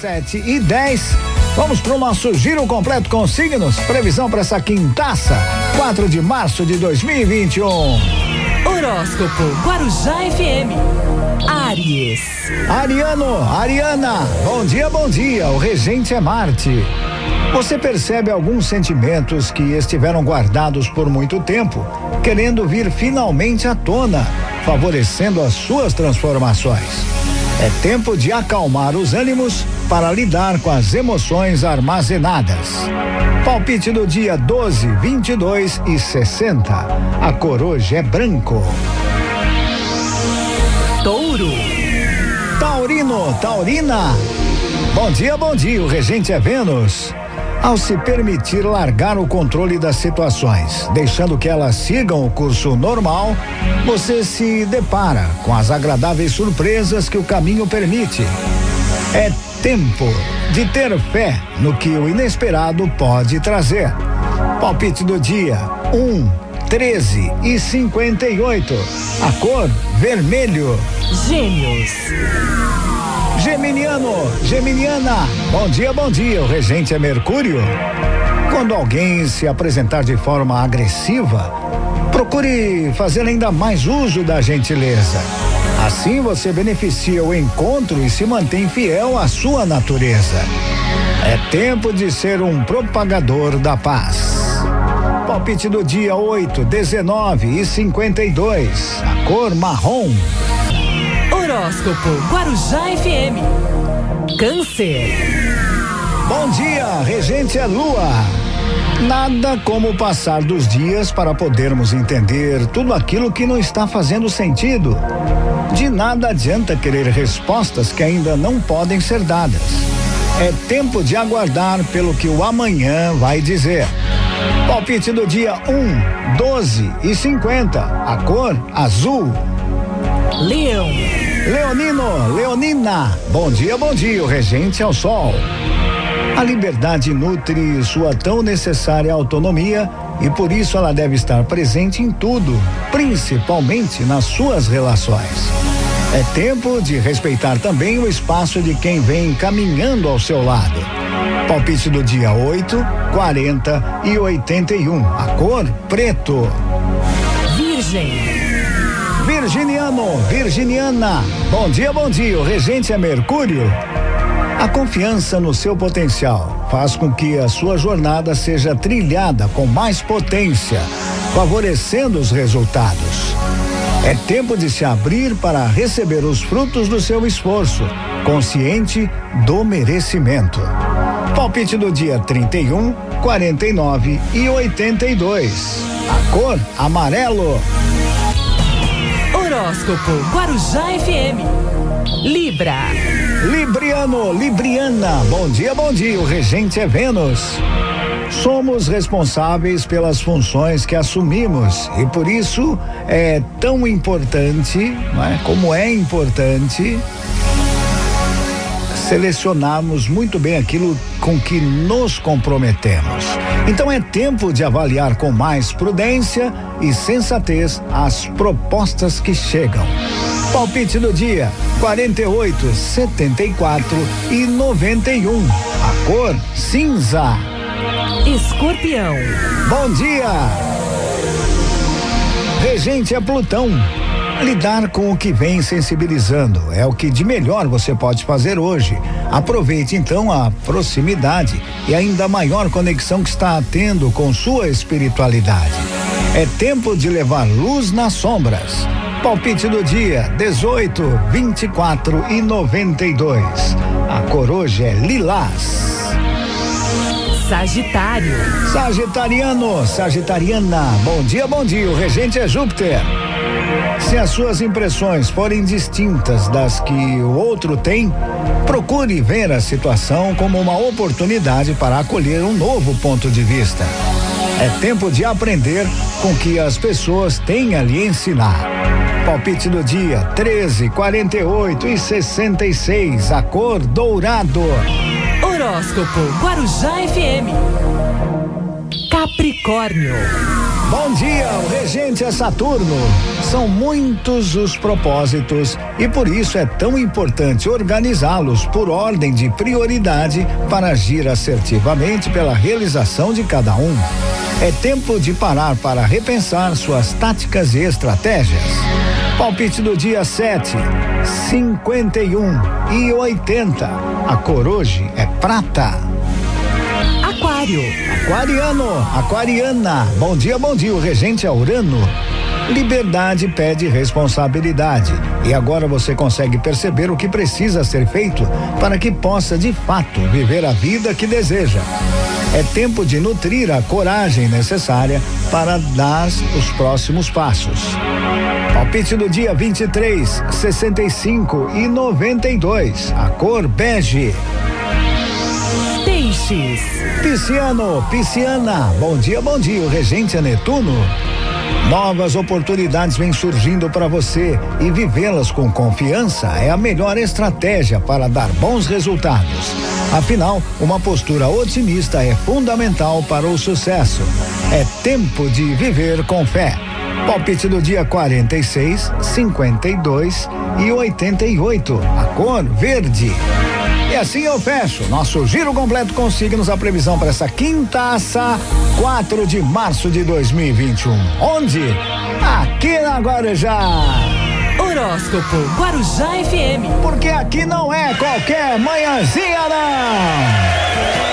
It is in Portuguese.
Sete e dez. Vamos para o nosso giro completo com signos. Previsão para essa quintaça, 4 de março de 2021. Horóscopo Guarujá FM. Aries. Ariano, Ariana, bom dia, bom dia. O regente é Marte. Você percebe alguns sentimentos que estiveram guardados por muito tempo, querendo vir finalmente à tona, favorecendo as suas transformações. É tempo de acalmar os ânimos para lidar com as emoções armazenadas. Palpite do dia 12, 22 e 60. A cor hoje é branco. Touro. Taurino, Taurina. Bom dia, bom dia. O regente é Vênus. Ao se permitir largar o controle das situações, deixando que elas sigam o curso normal, você se depara com as agradáveis surpresas que o caminho permite. É tempo de ter fé no que o inesperado pode trazer. Palpite do dia: 1, um, 13 e 58. A cor vermelho. Gêmeos. Geminiano, Geminiana, bom dia, bom dia. O regente é Mercúrio. Quando alguém se apresentar de forma agressiva, procure fazer ainda mais uso da gentileza. Assim você beneficia o encontro e se mantém fiel à sua natureza. É tempo de ser um propagador da paz. Palpite do dia 8, 19 e 52. A cor marrom. Horóscopo Guarujá FM. Câncer. Bom dia, regente é Lua. Nada como o passar dos dias para podermos entender tudo aquilo que não está fazendo sentido. De nada adianta querer respostas que ainda não podem ser dadas. É tempo de aguardar pelo que o amanhã vai dizer. Palpite do dia 1, 12 e 50. A cor azul. Leão. Leonino, Leonina, bom dia, bom dia, o regente ao sol. A liberdade nutre sua tão necessária autonomia e por isso ela deve estar presente em tudo, principalmente nas suas relações. É tempo de respeitar também o espaço de quem vem caminhando ao seu lado. Palpite do dia 8, 40 e 81. A cor preto. Virgem. Virginiano, Virginiana, bom dia, bom dia. O regente é Mercúrio. A confiança no seu potencial faz com que a sua jornada seja trilhada com mais potência, favorecendo os resultados. É tempo de se abrir para receber os frutos do seu esforço, consciente do merecimento. Palpite do dia 31, 49 e 82. A cor amarelo. Horóscopo Guarujá FM. Libra. Libriano, Libriana, bom dia, bom dia. O regente é Vênus. Somos responsáveis pelas funções que assumimos e por isso é tão importante, é? Como é importante selecionarmos muito bem aquilo com que nos comprometemos. Então é tempo de avaliar com mais prudência e sensatez as propostas que chegam. Palpite do dia: 48, 74 e 91. A cor cinza. Escorpião. Bom dia! Regente é Plutão. Lidar com o que vem sensibilizando é o que de melhor você pode fazer hoje. Aproveite então a proximidade e ainda maior conexão que está tendo com sua espiritualidade. É tempo de levar luz nas sombras. Palpite do dia: 18, 24 e 92. A cor hoje é lilás. Sagitário. Sagitariano, Sagitariana, bom dia, bom dia. O regente é Júpiter. Se as suas impressões forem distintas das que o outro tem, procure ver a situação como uma oportunidade para acolher um novo ponto de vista. É tempo de aprender com que as pessoas têm a lhe ensinar. Palpite do dia: 13, 48 e 66. A cor dourado. Horóscopo Guarujá FM. Capricórnio. Bom dia, o regente é Saturno. São muitos os propósitos e por isso é tão importante organizá-los por ordem de prioridade para agir assertivamente pela realização de cada um. É tempo de parar para repensar suas táticas e estratégias. Palpite do dia 7, 51 e 80. A cor hoje é prata. Aquário. Aquariano, aquariana. Bom dia, bom dia. O regente é Urano. Liberdade pede responsabilidade. E agora você consegue perceber o que precisa ser feito para que possa de fato viver a vida que deseja. É tempo de nutrir a coragem necessária para dar os próximos passos. Palpite do dia 23, 65 e 92. A cor bege. Peixes. Pisciano, pisciana, bom dia, bom dia. O regente é Netuno. Novas oportunidades vêm surgindo para você e vivê-las com confiança é a melhor estratégia para dar bons resultados. Afinal, uma postura otimista é fundamental para o sucesso. É tempo de viver com fé. Palpite do dia 46, 52 e 88. A cor verde. E assim eu fecho nosso giro completo com signos, a previsão para essa quinta-feira, 4 de março de 2021. Onde? Aqui na Guarujá. Horóscopo Guarujá FM. Porque aqui não é qualquer manhãzinha, não.